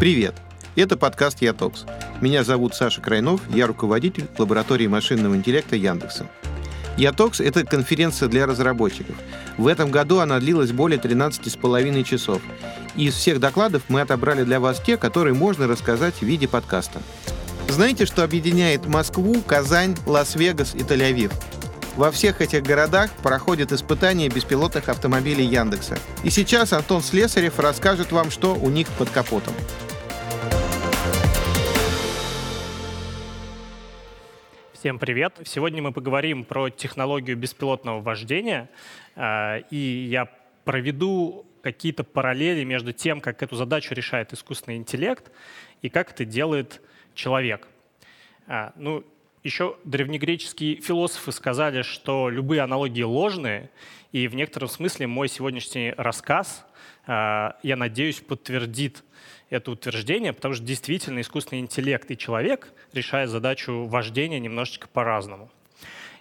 Привет! Это подкаст «YaTalks». Меня зовут Саша Крайнов, я руководитель лаборатории машинного интеллекта Яндекса. «YaTalks» — это конференция для разработчиков. В этом году она длилась более 13,5 часов. из всех докладов мы отобрали для вас те, которые можно рассказать в виде подкаста. Знаете, что объединяет Москву, Казань, Лас-Вегас и Тель-Авив? Во всех этих городах проходят испытания беспилотных автомобилей Яндекса. И сейчас Антон Слесарев расскажет вам, что у них под капотом. Всем привет! Сегодня мы поговорим про технологию беспилотного вождения, а, и я проведу какие-то параллели между тем, как эту задачу решает искусственный интеллект и как это делает человек. А, ну, еще древнегреческие философы сказали, что любые аналогии ложные, и в некотором смысле мой сегодняшний рассказ, я надеюсь, подтвердит это утверждение, потому что действительно искусственный интеллект и человек решают задачу вождения немножечко по-разному.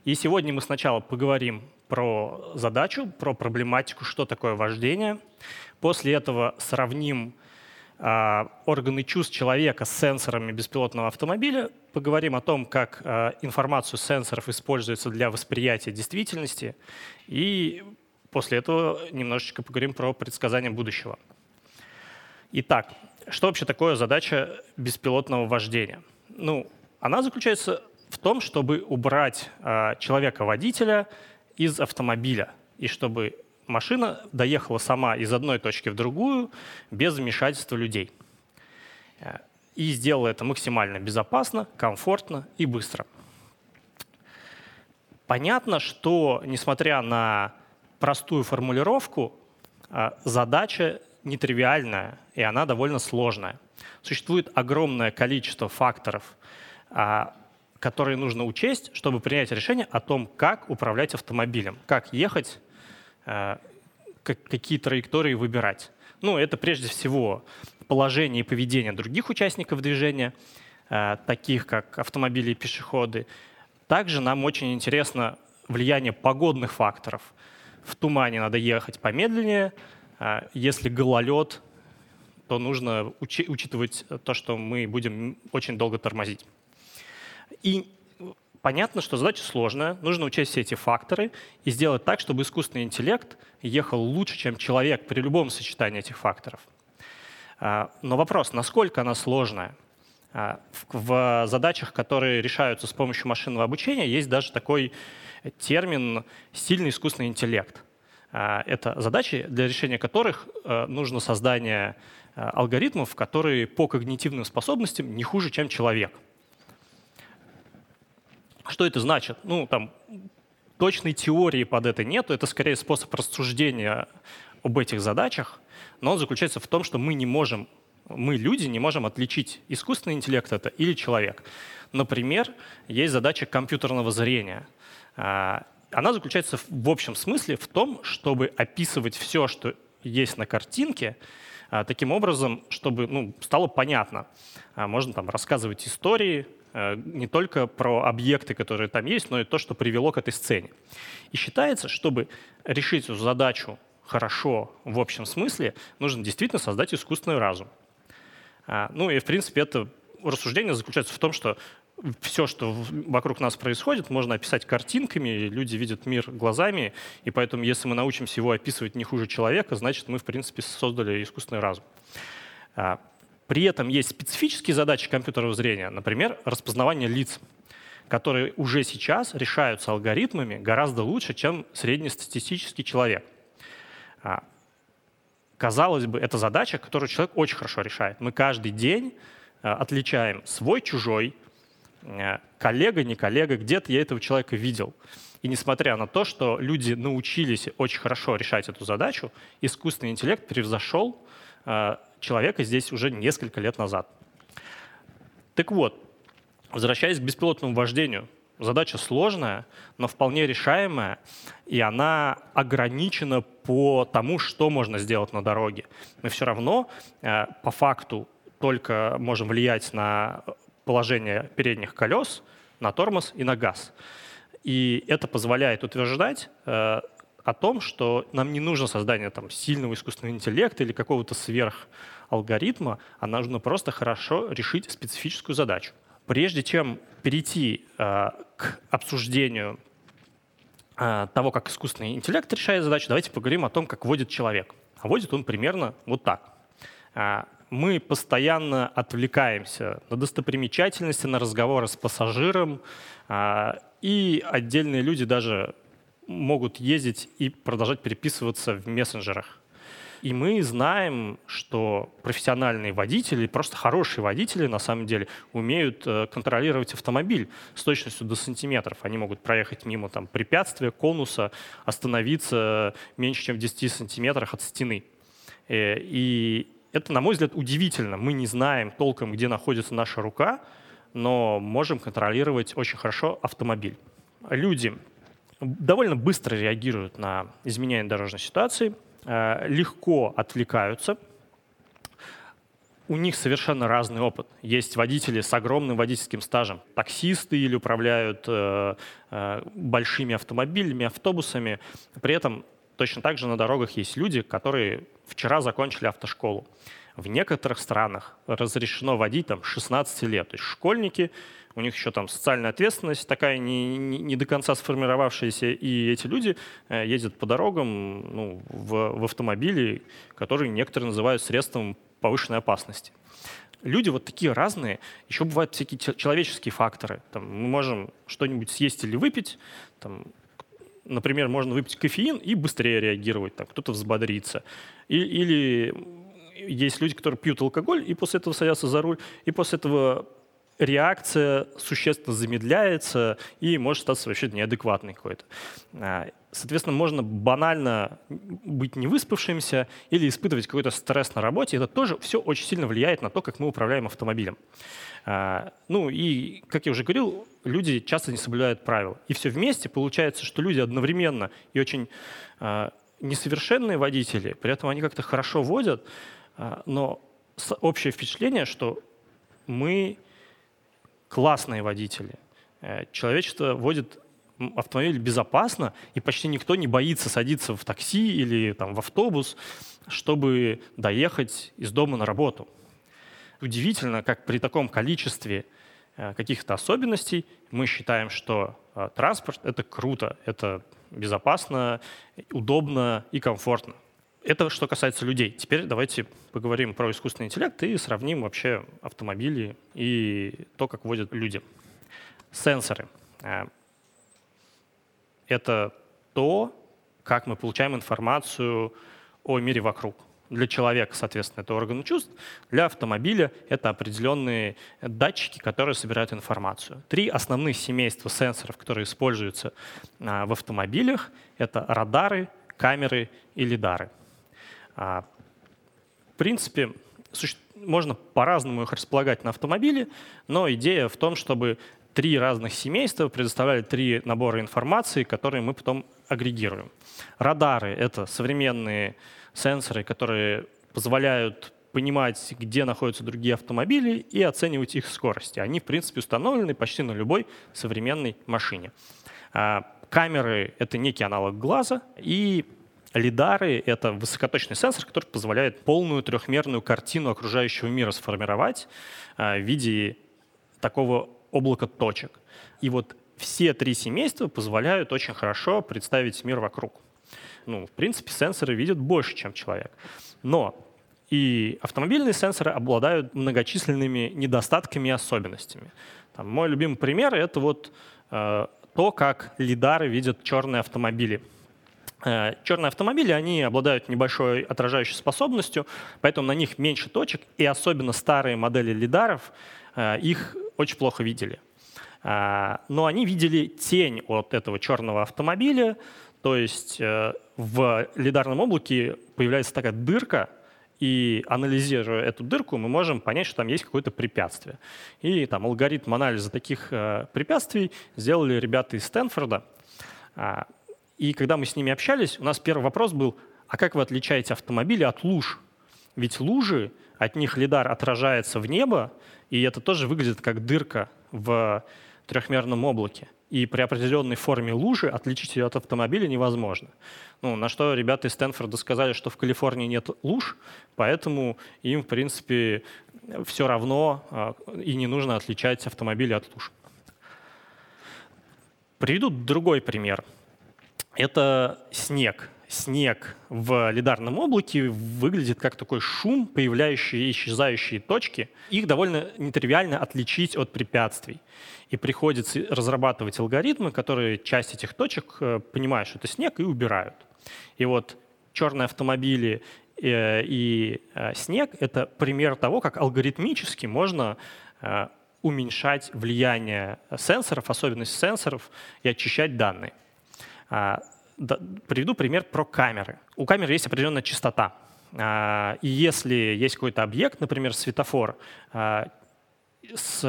И сегодня мы сначала поговорим про задачу, про проблематику, что такое вождение. После этого сравним э, органы чувств человека с сенсорами беспилотного автомобиля, поговорим о том, как э, информацию сенсоров используется для восприятия действительности, и после этого немножечко поговорим про предсказание будущего. Итак, что вообще такое задача беспилотного вождения? Ну, она заключается в том, чтобы убрать э, человека-водителя из автомобиля, и чтобы машина доехала сама из одной точки в другую без вмешательства людей. И сделала это максимально безопасно, комфортно и быстро. Понятно, что, несмотря на простую формулировку, э, задача нетривиальная, и она довольно сложная. Существует огромное количество факторов, а, которые нужно учесть, чтобы принять решение о том, как управлять автомобилем, как ехать, а, какие траектории выбирать. Ну, это прежде всего положение и поведение других участников движения, а, таких как автомобили и пешеходы. Также нам очень интересно влияние погодных факторов. В тумане надо ехать помедленнее, а если гололед, то нужно учи учитывать то, что мы будем очень долго тормозить. И понятно, что задача сложная, нужно учесть все эти факторы и сделать так, чтобы искусственный интеллект ехал лучше, чем человек при любом сочетании этих факторов. А, но вопрос, насколько она сложная? А, в задачах, которые решаются с помощью машинного обучения, есть даже такой термин «сильный искусственный интеллект». А, это задачи, для решения которых э, нужно создание э, алгоритмов, которые по когнитивным способностям не хуже, чем человек. Что это значит? Ну, там, точной теории под это нет, это скорее способ рассуждения об этих задачах, но он заключается в том, что мы не можем, мы, люди, не можем отличить искусственный интеллект это или человек. Например, есть задача компьютерного зрения. А, она заключается в общем смысле в том, чтобы описывать все, что есть на картинке, а, таким образом, чтобы ну, стало понятно. А, можно там рассказывать истории, не только про объекты, которые там есть, но и то, что привело к этой сцене. И считается, чтобы решить эту задачу хорошо в общем смысле, нужно действительно создать искусственный разум. Ну и, в принципе, это рассуждение заключается в том, что все, что вокруг нас происходит, можно описать картинками, люди видят мир глазами, и поэтому, если мы научимся его описывать не хуже человека, значит, мы, в принципе, создали искусственный разум. А, при этом есть специфические задачи компьютерного зрения, например, распознавание лиц, которые уже сейчас решаются алгоритмами гораздо лучше, чем среднестатистический человек. А, казалось бы, это задача, которую человек очень хорошо решает. Мы каждый день а, отличаем свой-чужой, Э, коллега, не коллега, где-то я этого человека видел. И несмотря на то, что люди научились очень хорошо решать эту задачу, искусственный интеллект превзошел э, человека здесь уже несколько лет назад. Так вот, возвращаясь к беспилотному вождению, задача сложная, но вполне решаемая, и она ограничена по тому, что можно сделать на дороге. Мы все равно э, по факту только можем влиять на положение передних колес на тормоз и на газ. И это позволяет утверждать э, о том, что нам не нужно создание там, сильного искусственного интеллекта или какого-то сверхалгоритма, а нужно просто хорошо решить специфическую задачу. Прежде чем перейти э, к обсуждению э, того, как искусственный интеллект решает задачу, давайте поговорим о том, как водит человек. А водит он примерно вот так. Э, мы постоянно отвлекаемся на достопримечательности, на разговоры с пассажиром, э, и отдельные люди даже могут ездить и продолжать переписываться в мессенджерах. И мы знаем, что профессиональные водители, просто хорошие водители на самом деле, умеют э, контролировать автомобиль с точностью до сантиметров. Они могут проехать мимо там, препятствия, конуса, остановиться меньше, чем в 10 сантиметрах от стены. Э, и это, на мой взгляд, удивительно. Мы не знаем толком, где находится наша рука, но можем контролировать очень хорошо автомобиль. Люди довольно быстро реагируют на изменения дорожной ситуации – Э, легко отвлекаются. У них совершенно разный опыт. Есть водители с огромным водительским стажем. Таксисты или управляют э, э, большими автомобилями, автобусами. При этом точно так же на дорогах есть люди, которые вчера закончили автошколу. В некоторых странах разрешено водить там 16 лет. То есть школьники у них еще там социальная ответственность такая не, не, не до конца сформировавшаяся, и эти люди э, ездят по дорогам ну, в, в автомобиле, которые некоторые называют средством повышенной опасности. Люди вот такие разные. Еще бывают всякие человеческие факторы. Там, мы можем что-нибудь съесть или выпить. Там, например, можно выпить кофеин и быстрее реагировать. Там, кто-то взбодрится. И, или есть люди, которые пьют алкоголь и после этого садятся за руль, и после этого реакция существенно замедляется и может статься вообще неадекватной какой-то. А, соответственно, можно банально быть невыспавшимся или испытывать какой-то стресс на работе. Это тоже все очень сильно влияет на то, как мы управляем автомобилем. А, ну и, как я уже говорил, люди часто не соблюдают правил. И все вместе получается, что люди одновременно и очень а, несовершенные водители, при этом они как-то хорошо водят, но общее впечатление, что мы классные водители. Э, человечество водит автомобиль безопасно, и почти никто не боится садиться в такси или там, в автобус, чтобы доехать из дома на работу. Удивительно, как при таком количестве э, каких-то особенностей мы считаем, что э, транспорт — это круто, это безопасно, удобно и комфортно. Это что касается людей. Теперь давайте поговорим про искусственный интеллект и сравним вообще автомобили и то, как водят люди. Сенсоры. Э, это то, как мы получаем информацию о мире вокруг. Для человека, соответственно, это органы чувств. Для автомобиля это определенные датчики, которые собирают информацию. Три основных семейства сенсоров, которые используются э, в автомобилях, это радары, камеры и лидары. А, в принципе, можно по-разному их располагать на автомобиле, но идея в том, чтобы три разных семейства предоставляли три набора информации, которые мы потом агрегируем. Радары — это современные сенсоры, которые позволяют понимать, где находятся другие автомобили и оценивать их скорости. Они, в принципе, установлены почти на любой современной машине. А, камеры — это некий аналог глаза, и Лидары — это высокоточный сенсор, который позволяет полную трехмерную картину окружающего мира сформировать а, в виде такого облака точек. И вот все три семейства позволяют очень хорошо представить мир вокруг. Ну, в принципе, сенсоры видят больше, чем человек. Но и автомобильные сенсоры обладают многочисленными недостатками и особенностями. Там, мой любимый пример — это вот э, то, как лидары видят черные автомобили — Э, черные автомобили, они обладают небольшой отражающей способностью, поэтому на них меньше точек, и особенно старые модели лидаров э, их очень плохо видели. Э, но они видели тень от этого черного автомобиля, то есть в лидарном облаке появляется такая дырка, и анализируя эту дырку, мы можем понять, что там есть какое-то препятствие. И там алгоритм анализа таких препятствий сделали ребята из Стэнфорда. И когда мы с ними общались, у нас первый вопрос был, а как вы отличаете автомобили от луж? Ведь лужи, от них лидар отражается в небо, и это тоже выглядит как дырка в трехмерном облаке. и при определенной форме лужи отличить ее от автомобиля невозможно. Ну, на что ребята из Стэнфорда сказали, что в Калифорнии нет луж, поэтому им, в принципе, все равно а, и не нужно отличать автомобили от луж. Приведу другой пример. Это снег снег в лидарном облаке выглядит как такой шум, появляющие и исчезающие точки. Их довольно нетривиально отличить от препятствий. И приходится разрабатывать алгоритмы, которые часть этих точек э, понимают, что это снег, и убирают. И вот черные автомобили э, и э, снег — это пример того, как алгоритмически можно уменьшать влияние сенсоров, особенности сенсоров и очищать данные. А, приведу пример про камеры. У камеры есть определенная частота. А, и если есть какой-то объект, например, светофор, а, с,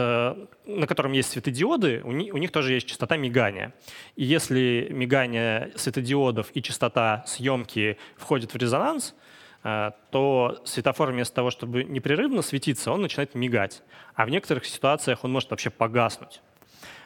на котором есть светодиоды, у них, у них тоже есть частота мигания. И если мигание светодиодов и частота съемки входят в резонанс, то светофор вместо того, чтобы непрерывно светиться, он начинает мигать. А в некоторых ситуациях он может вообще погаснуть.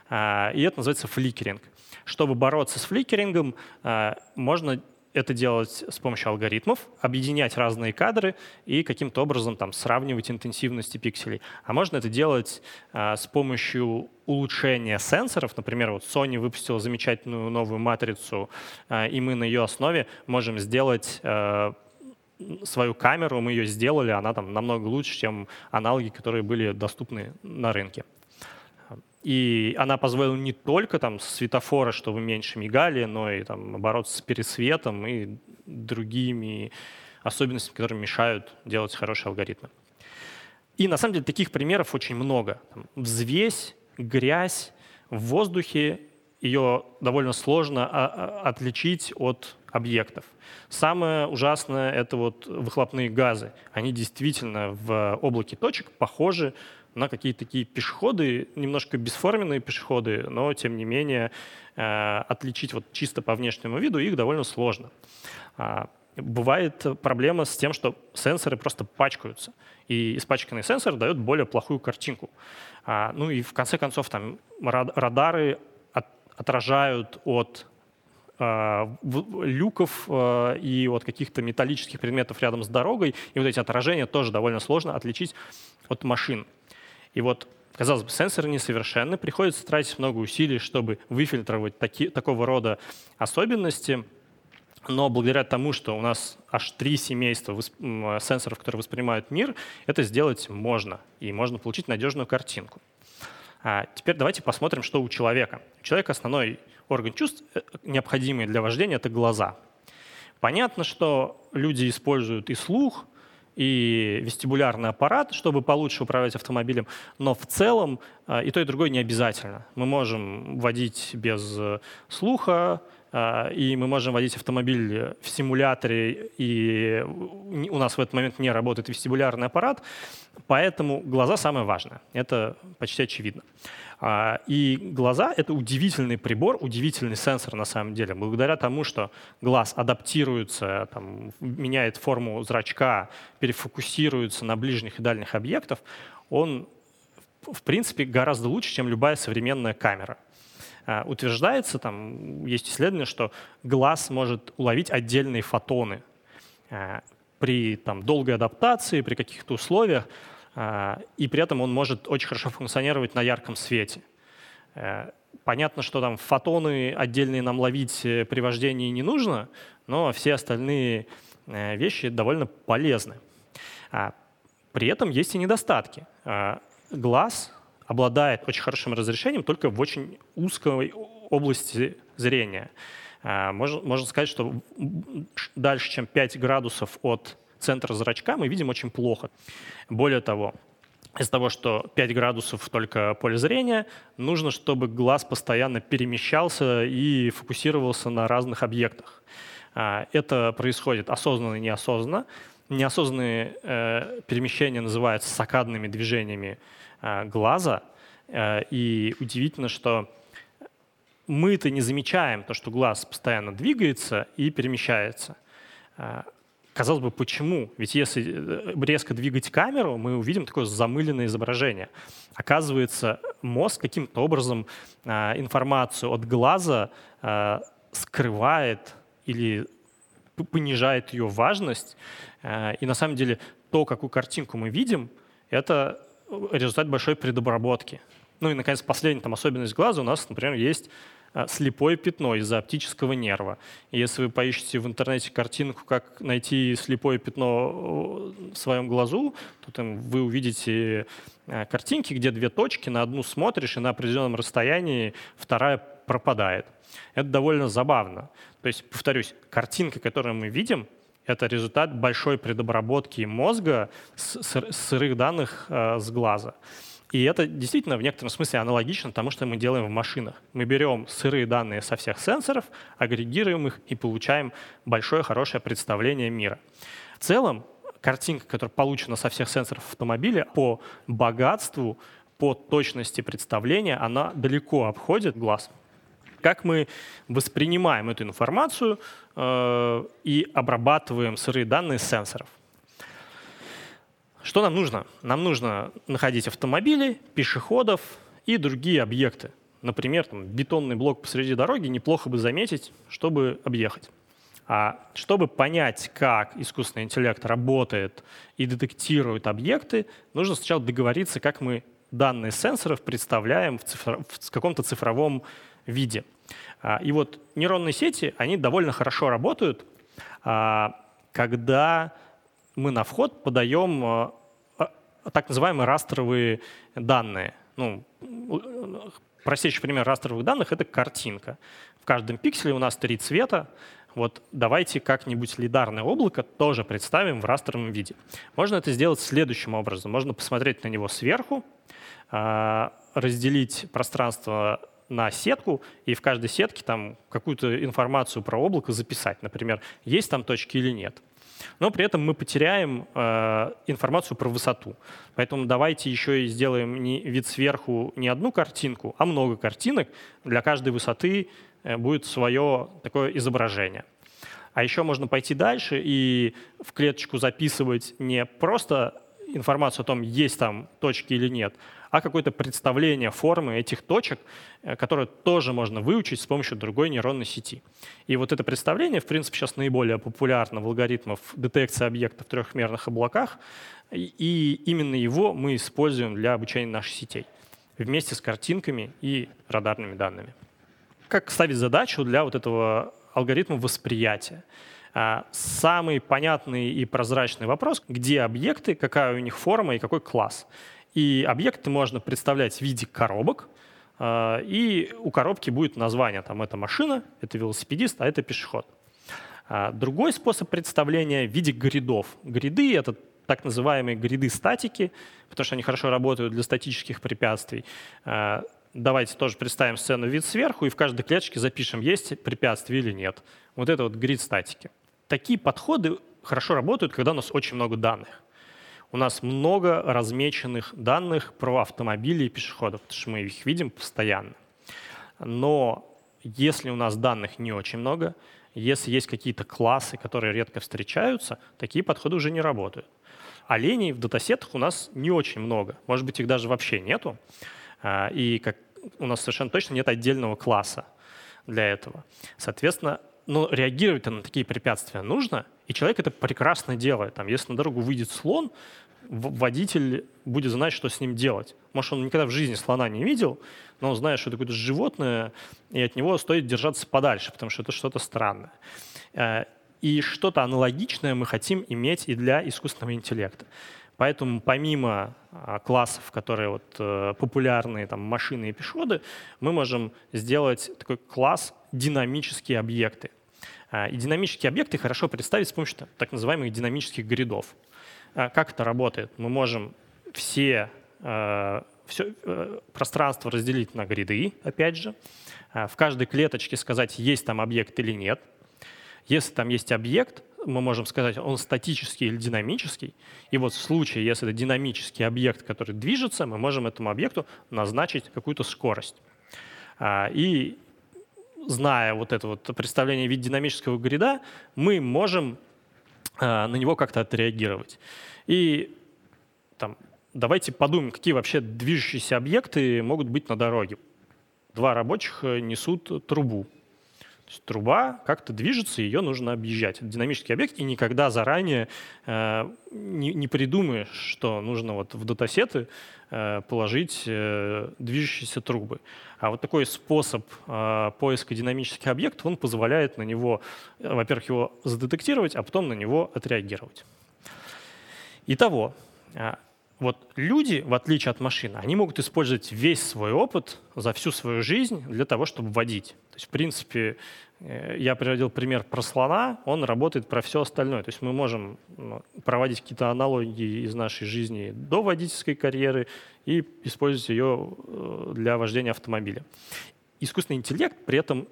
И это называется фликеринг. Чтобы бороться с фликерингом, э, можно это делать с помощью алгоритмов, объединять разные кадры и каким-то образом там, сравнивать интенсивности пикселей. А можно это делать а, с помощью улучшения сенсоров. Например, вот Sony выпустила замечательную новую матрицу, а, и мы на ее основе можем сделать а, свою камеру, мы ее сделали, она там намного лучше, чем аналоги, которые были доступны на рынке. И она позволила не только там светофора, чтобы меньше мигали, но и там бороться с пересветом и другими особенностями, которые мешают делать хорошие алгоритмы. И на самом деле таких примеров очень много. Там, взвесь, грязь в воздухе, ее довольно сложно а, а, отличить от объектов. Самое ужасное — это вот выхлопные газы. Они действительно в облаке точек похожи на какие-то такие пешеходы, немножко бесформенные пешеходы, но тем не менее э, отличить вот чисто по внешнему виду их довольно сложно. А, бывает проблема с тем, что сенсоры просто пачкаются, и испачканный сенсор дает более плохую картинку. А, ну и в конце концов там радары отражают от э, люков э, и от каких-то металлических предметов рядом с дорогой, и вот эти отражения тоже довольно сложно отличить от машин. И вот, казалось бы, сенсоры несовершенны, приходится тратить много усилий, чтобы выфильтровать таки, такого рода особенности, но благодаря тому, что у нас аж три семейства сенсоров, которые воспринимают мир, это сделать можно, и можно получить надежную картинку. А теперь давайте посмотрим, что у человека. У человека основной орган чувств, э, необходимый для вождения, это глаза. Понятно, что люди используют и слух, и вестибулярный аппарат, чтобы получше управлять автомобилем, но в целом э, и то, и другое не обязательно. Мы можем водить без э, слуха, и мы можем водить автомобиль в симуляторе, и у нас в этот момент не работает вестибулярный аппарат, поэтому глаза самое важное. Это почти очевидно. А, и глаза — это удивительный прибор, удивительный сенсор на самом деле. Благодаря тому, что глаз адаптируется, там, меняет форму зрачка, перефокусируется на ближних и дальних объектов, он в принципе гораздо лучше, чем любая современная камера. А, утверждается, там есть исследование, что глаз может уловить отдельные фотоны. А, при там, долгой адаптации, при каких-то условиях а, и при этом он может очень хорошо функционировать на ярком свете. Э, понятно, что там фотоны отдельные нам ловить э, при вождении не нужно, но все остальные э, вещи довольно полезны. А, при этом есть и недостатки. Глаз обладает очень хорошим разрешением только в очень узкой области зрения. Можно, можно сказать, что дальше, чем 5 градусов от центра зрачка мы видим очень плохо. Более того, из-за того, что 5 градусов только поле зрения, нужно, чтобы глаз постоянно перемещался и фокусировался на разных объектах. А, это происходит осознанно и неосознанно. Неосознанные э, перемещения называются сакадными движениями э, глаза. Э, и удивительно, что мы-то не замечаем то, что глаз постоянно двигается и перемещается. Казалось бы, почему? Ведь если э, резко двигать камеру, мы увидим такое замыленное изображение. Оказывается, мозг каким-то образом э, информацию от глаза э, скрывает или понижает ее важность. Э, и на самом деле то, какую картинку мы видим, это результат большой предобработки. Ну и, наконец, последняя там, особенность глаза у нас, например, есть а, слепое пятно из-за оптического нерва. И если вы поищете в интернете картинку, как найти слепое пятно в своем глазу, то там вы увидите картинки, где две точки, на одну смотришь, и на определенном расстоянии вторая пропадает. Это довольно забавно. То есть, повторюсь, картинка, которую мы видим, это результат большой предобработки мозга с сырых данных э, с глаза. И это действительно в некотором смысле аналогично тому, что мы делаем в машинах. Мы берем сырые данные со всех сенсоров, агрегируем их и получаем большое хорошее представление мира. В целом, картинка, которая получена со всех сенсоров автомобиля, по богатству, по точности представления, она далеко обходит глаз. Как мы воспринимаем эту информацию э, и обрабатываем сырые данные сенсоров – что нам нужно? Нам нужно находить автомобили, пешеходов и другие объекты. Например, там, бетонный блок посреди дороги неплохо бы заметить, чтобы объехать. А чтобы понять, как искусственный интеллект работает и детектирует объекты, нужно сначала договориться, как мы данные сенсоров представляем в, цифр... в каком-то цифровом виде. А, и вот нейронные сети, они довольно хорошо работают, а, когда мы на вход подаем э, так называемые растровые данные. Ну, простейший пример растровых данных — это картинка. В каждом пикселе у нас три цвета. Вот давайте как-нибудь лидарное облако тоже представим в растровом виде. Можно это сделать следующим образом. Можно посмотреть на него сверху, разделить пространство на сетку и в каждой сетке там какую-то информацию про облако записать. Например, есть там точки или нет но при этом мы потеряем э, информацию про высоту. Поэтому давайте еще и сделаем не вид сверху не одну картинку, а много картинок. Для каждой высоты э, будет свое такое изображение. А еще можно пойти дальше и в клеточку записывать не просто информацию о том, есть там точки или нет, а какое-то представление формы этих точек, э, которое тоже можно выучить с помощью другой нейронной сети. И вот это представление, в принципе, сейчас наиболее популярно в алгоритмах детекции объектов в трехмерных облаках, и именно его мы используем для обучения наших сетей вместе с картинками и радарными данными. Как ставить задачу для вот этого алгоритма восприятия? А, самый понятный и прозрачный вопрос, где объекты, какая у них форма и какой класс. И объекты можно представлять в виде коробок, а, и у коробки будет название, там это машина, это велосипедист, а это пешеход. А, другой способ представления в виде гридов. Гриды — это так называемые гриды статики, потому что они хорошо работают для статических препятствий. А, давайте тоже представим сцену вид сверху и в каждой клеточке запишем, есть препятствие или нет. Вот это вот грид статики. Такие подходы хорошо работают, когда у нас очень много данных у нас много размеченных данных про автомобили и пешеходов, потому что мы их видим постоянно. Но если у нас данных не очень много, если есть какие-то классы, которые редко встречаются, такие подходы уже не работают. Оленей в датасетах у нас не очень много, может быть, их даже вообще нету. А, и как, у нас совершенно точно нет отдельного класса для этого. Соответственно, но реагировать на такие препятствия нужно, и человек это прекрасно делает. Там, если на дорогу выйдет слон, водитель будет знать, что с ним делать. Может, он никогда в жизни слона не видел, но он знает, что это какое-то животное, и от него стоит держаться подальше, потому что это что-то странное. Э, и что-то аналогичное мы хотим иметь и для искусственного интеллекта. Поэтому помимо а, классов, которые вот, э, популярные, там, машины и пешеходы, мы можем сделать такой класс динамические объекты. Э, и динамические объекты хорошо представить с помощью так называемых динамических гридов. А как это работает? Мы можем все, э, все э, пространство разделить на гриды, опять же. В каждой клеточке сказать, есть там объект или нет. Если там есть объект, мы можем сказать, он статический или динамический. И вот в случае, если это динамический объект, который движется, мы можем этому объекту назначить какую-то скорость. И зная вот это вот представление в виде динамического грида, мы можем на него как-то отреагировать. И там, давайте подумаем, какие вообще движущиеся объекты могут быть на дороге. Два рабочих несут трубу. Есть труба как-то движется, ее нужно объезжать. Это динамический объект, и никогда заранее э, не, не придумаешь, что нужно вот в датасеты э, положить э, движущиеся трубы. А вот такой способ э, поиска динамических объектов, он позволяет на него, э, во-первых, его задетектировать, а потом на него отреагировать. Итого, э, вот люди, в отличие от машины, они могут использовать весь свой опыт за всю свою жизнь для того, чтобы водить. То есть, в принципе, э, я приводил пример про слона, он работает про все остальное. То есть мы можем ну, проводить какие-то аналогии из нашей жизни до водительской карьеры и использовать ее э, для вождения автомобиля. Искусственный интеллект при этом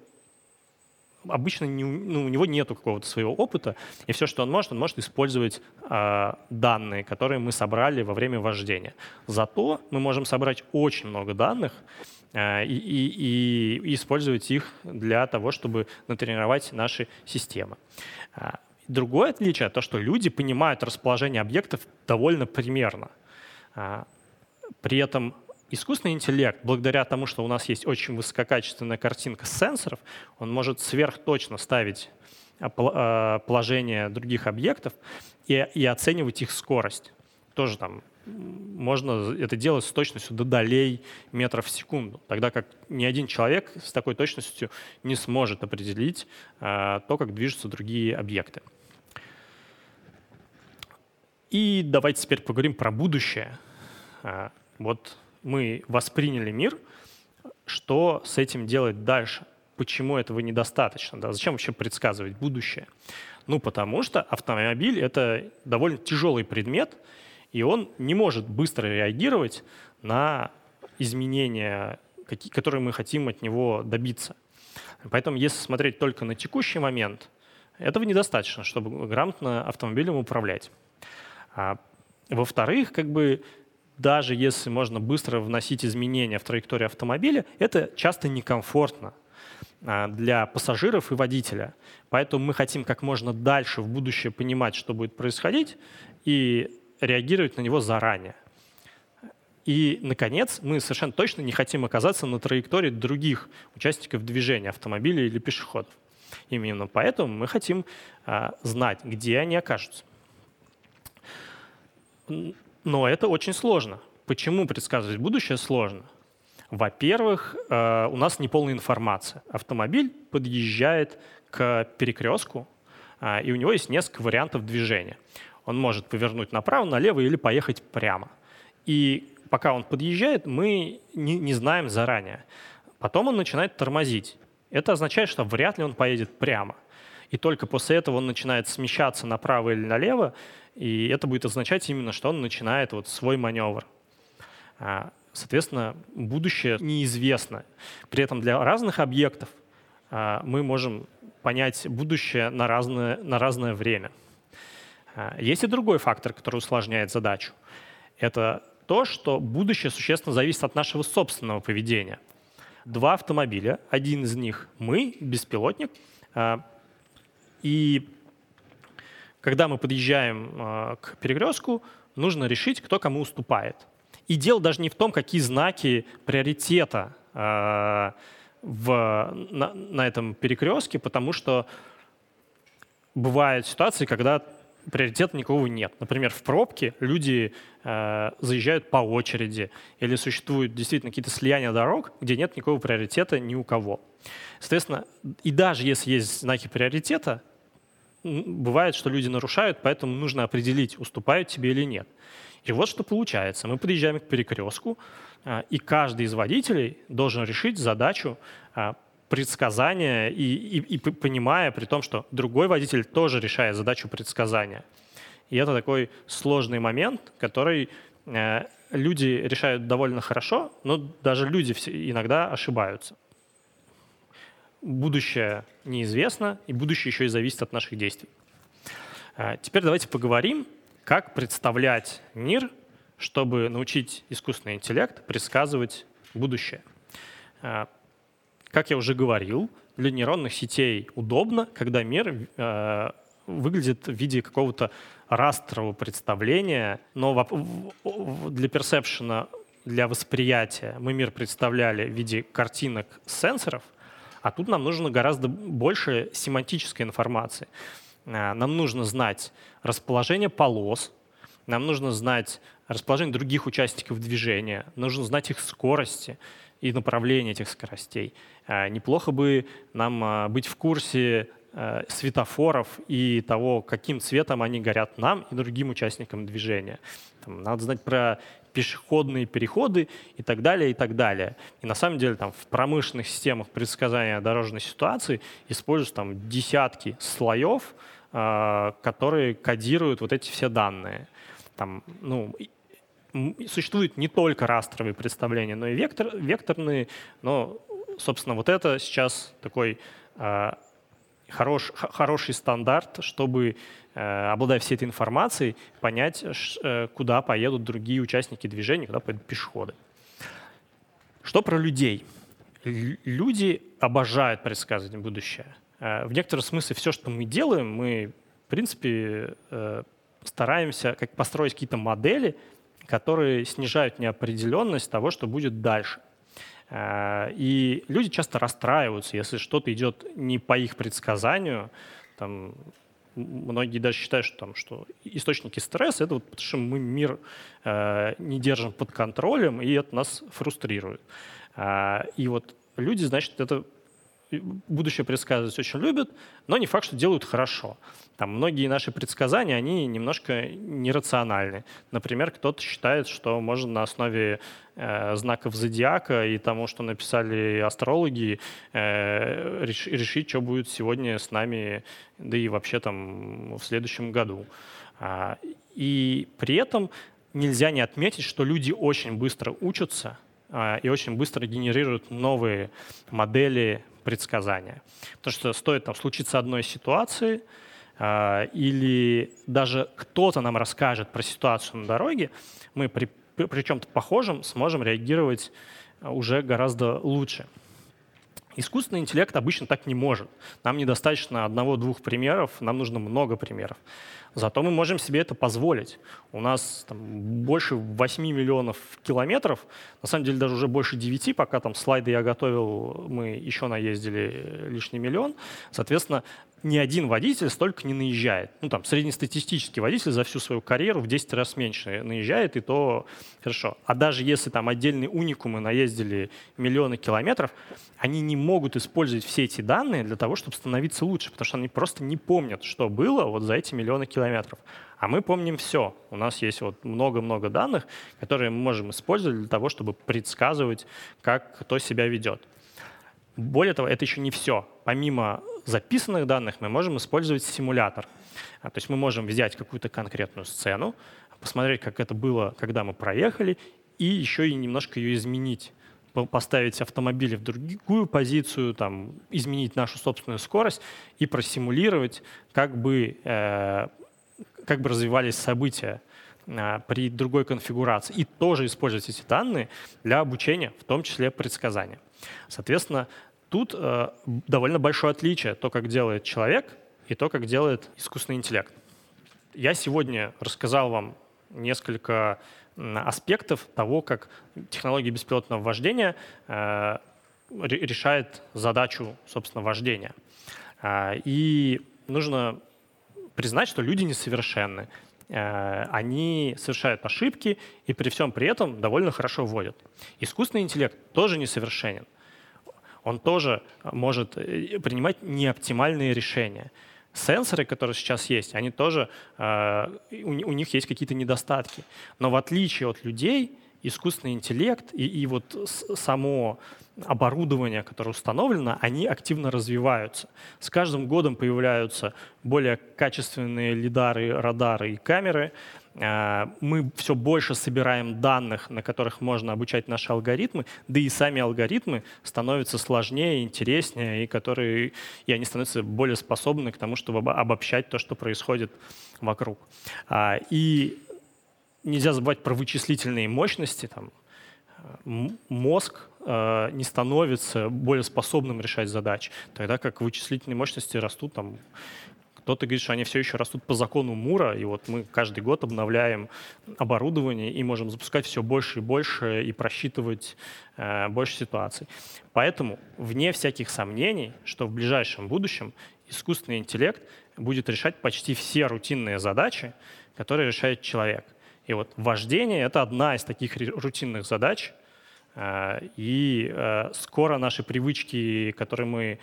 обычно не, ну, у него нет какого-то своего опыта, и все, что он может, он может использовать э, данные, которые мы собрали во время вождения. Зато мы можем собрать очень много данных э, и, и, и использовать их для того, чтобы натренировать наши системы. А, другое отличие — то, что люди понимают расположение объектов довольно примерно. При этом Искусственный интеллект, благодаря тому, что у нас есть очень высококачественная картинка сенсоров, он может сверхточно ставить а, а, положение других объектов и, и оценивать их скорость. Тоже там можно это делать с точностью до долей метров в секунду, тогда как ни один человек с такой точностью не сможет определить э, то, как движутся другие объекты. И давайте теперь поговорим про будущее. Вот мы восприняли мир, что с этим делать дальше? Почему этого недостаточно? Да? Зачем вообще предсказывать будущее? Ну, потому что автомобиль — это довольно тяжелый предмет, и он не может быстро реагировать на изменения, которые мы хотим от него добиться. Поэтому если смотреть только на текущий момент, этого недостаточно, чтобы грамотно автомобилем управлять. А, во-вторых, как бы даже если можно быстро вносить изменения в траекторию автомобиля, это часто некомфортно а, для пассажиров и водителя. Поэтому мы хотим как можно дальше в будущее понимать, что будет происходить, и реагировать на него заранее. И, наконец, мы совершенно точно не хотим оказаться на траектории других участников движения, автомобилей или пешеходов. Именно поэтому мы хотим а, знать, где они окажутся. Но это очень сложно. Почему предсказывать будущее сложно? Во-первых, э, у нас неполная информация. Автомобиль подъезжает к перекрестку, э, и у него есть несколько вариантов движения. Он может повернуть направо, налево или поехать прямо. И пока он подъезжает, мы не знаем заранее. Потом он начинает тормозить. Это означает, что вряд ли он поедет прямо. И только после этого он начинает смещаться направо или налево, и это будет означать именно, что он начинает вот свой маневр. А, соответственно, будущее неизвестно. При этом для разных объектов а, мы можем понять будущее на разное, на разное время. А, есть и другой фактор, который усложняет задачу. Это то, что будущее существенно зависит от нашего собственного поведения. Два автомобиля, один из них мы, беспилотник, и когда мы подъезжаем э, к перекрестку, нужно решить, кто кому уступает. И дело даже не в том, какие знаки приоритета э, в, на, на этом перекрестке, потому что бывают ситуации, когда приоритета никого нет. Например, в пробке люди э, заезжают по очереди, или существуют действительно какие-то слияния дорог, где нет никакого приоритета ни у кого. Соответственно, и даже если есть знаки приоритета, бывает, что люди нарушают, поэтому нужно определить, уступают тебе или нет. И вот что получается. Мы подъезжаем к перекрестку, а, и каждый из водителей должен решить задачу а, предсказания и, и, и понимая при том, что другой водитель тоже решает задачу предсказания. И это такой сложный момент, который а, люди решают довольно хорошо, но даже люди иногда ошибаются будущее неизвестно, и будущее еще и зависит от наших действий. А, теперь давайте поговорим, как представлять мир, чтобы научить искусственный интеллект предсказывать будущее. А, как я уже говорил, для нейронных сетей удобно, когда мир а, выглядит в виде какого-то растрового представления, но для персепшена, для восприятия мы мир представляли в виде картинок сенсоров, а тут нам нужно гораздо больше семантической информации. Э, нам нужно знать расположение полос, нам нужно знать расположение других участников движения, нужно знать их скорости и направление этих скоростей. Э, неплохо бы нам э, быть в курсе светофоров и того, каким цветом они горят нам и другим участникам движения. Там, надо знать про пешеходные переходы и так далее, и так далее. И на самом деле там в промышленных системах предсказания дорожной ситуации используются там десятки слоев, а, которые кодируют вот эти все данные. Там, ну, существуют не только растровые представления, но и вектор, векторные. Но, собственно, вот это сейчас такой э, хорош, хороший стандарт, чтобы, э, обладая всей этой информацией, понять, э, куда поедут другие участники движения, куда поедут пешеходы. Что про людей? Люди обожают предсказывать будущее. Э, в некотором смысле все, что мы делаем, мы, в принципе, э, стараемся как построить какие-то модели, которые снижают неопределенность того, что будет дальше. Э, и люди часто расстраиваются, если что-то идет не по их предсказанию. Там, многие даже считают, что, там, что источники стресса — это вот потому, что мы мир э, не держим под контролем, и это нас фрустрирует. Э, и вот люди, значит, это будущее предсказывать очень любят, но не факт, что делают хорошо. Там многие наши предсказания, они немножко нерациональны. Например, кто-то считает, что можно на основе э, знаков зодиака и тому, что написали астрологи, э, реш, решить, что будет сегодня с нами, да и вообще там в следующем году. А, и при этом нельзя не отметить, что люди очень быстро учатся а, и очень быстро генерируют новые модели предсказания. Потому что стоит там случиться одной ситуации, э, или даже кто-то нам расскажет про ситуацию на дороге, мы при, при чем-то похожем сможем реагировать уже гораздо лучше. Искусственный интеллект обычно так не может. Нам недостаточно одного-двух примеров, нам нужно много примеров. Зато мы можем себе это позволить. У нас там, больше 8 миллионов километров, на самом деле даже уже больше 9, пока там слайды я готовил, мы еще наездили лишний миллион. Соответственно, ни один водитель столько не наезжает. Ну, там, среднестатистический водитель за всю свою карьеру в 10 раз меньше наезжает, и то хорошо. А даже если там отдельные уникумы наездили миллионы километров, они не могут использовать все эти данные для того, чтобы становиться лучше, потому что они просто не помнят, что было вот за эти миллионы километров. А мы помним все. У нас есть вот много-много данных, которые мы можем использовать для того, чтобы предсказывать, как кто себя ведет. Более того, это еще не все. Помимо записанных данных мы можем использовать симулятор. А, то есть мы можем взять какую-то конкретную сцену, посмотреть, как это было, когда мы проехали, и еще и немножко ее изменить поставить автомобили в другую позицию, там, изменить нашу собственную скорость и просимулировать, как бы, э, как бы развивались события э, при другой конфигурации. И тоже использовать эти данные для обучения, в том числе предсказания. Соответственно, тут э, довольно большое отличие, то, как делает человек, и то, как делает искусственный интеллект. Я сегодня рассказал вам несколько аспектов того, как технология беспилотного вождения э, решает задачу, собственно, вождения. Э, и нужно признать, что люди несовершенны. Э, они совершают ошибки и при всем при этом довольно хорошо вводят. Искусственный интеллект тоже несовершенен он тоже может э, принимать неоптимальные решения. Сенсоры, которые сейчас есть, они тоже, э, у них есть какие-то недостатки. Но в отличие от людей, искусственный интеллект и, и вот само оборудование, которое установлено, они активно развиваются. С каждым годом появляются более качественные лидары, радары и камеры. Э, мы все больше собираем данных, на которых можно обучать наши алгоритмы, да и сами алгоритмы становятся сложнее, интереснее, и, которые, и они становятся более способны к тому, чтобы обобщать то, что происходит вокруг. А, и нельзя забывать про вычислительные мощности. Там, мозг э, не становится более способным решать задачи, тогда как вычислительные мощности растут там, Кто-то говорит, что они все еще растут по закону Мура, и вот мы каждый год обновляем оборудование и можем запускать все больше и больше и просчитывать э, больше ситуаций. Поэтому, вне всяких сомнений, что в ближайшем будущем искусственный интеллект будет решать почти все рутинные задачи, которые решает человек. И вот вождение — это одна из таких рутинных задач, э, и э, скоро наши привычки, которые мы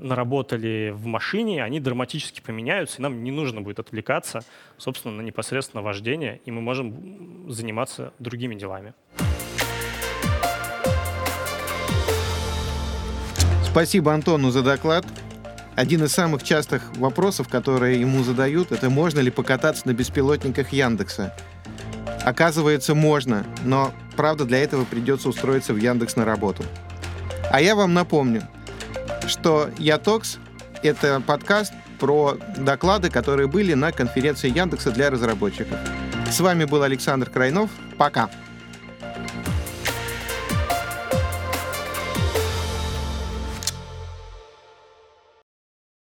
наработали в машине, они драматически поменяются, и нам не нужно будет отвлекаться, собственно, на непосредственно вождение, и мы можем заниматься другими делами. Спасибо Антону за доклад. Один из самых частых вопросов, которые ему задают, это можно ли покататься на беспилотниках Яндекса. Оказывается, можно, но, правда, для этого придется устроиться в Яндекс на работу. А я вам напомню, что Ятокс — это подкаст про доклады, которые были на конференции Яндекса для разработчиков. С вами был Александр Крайнов. Пока!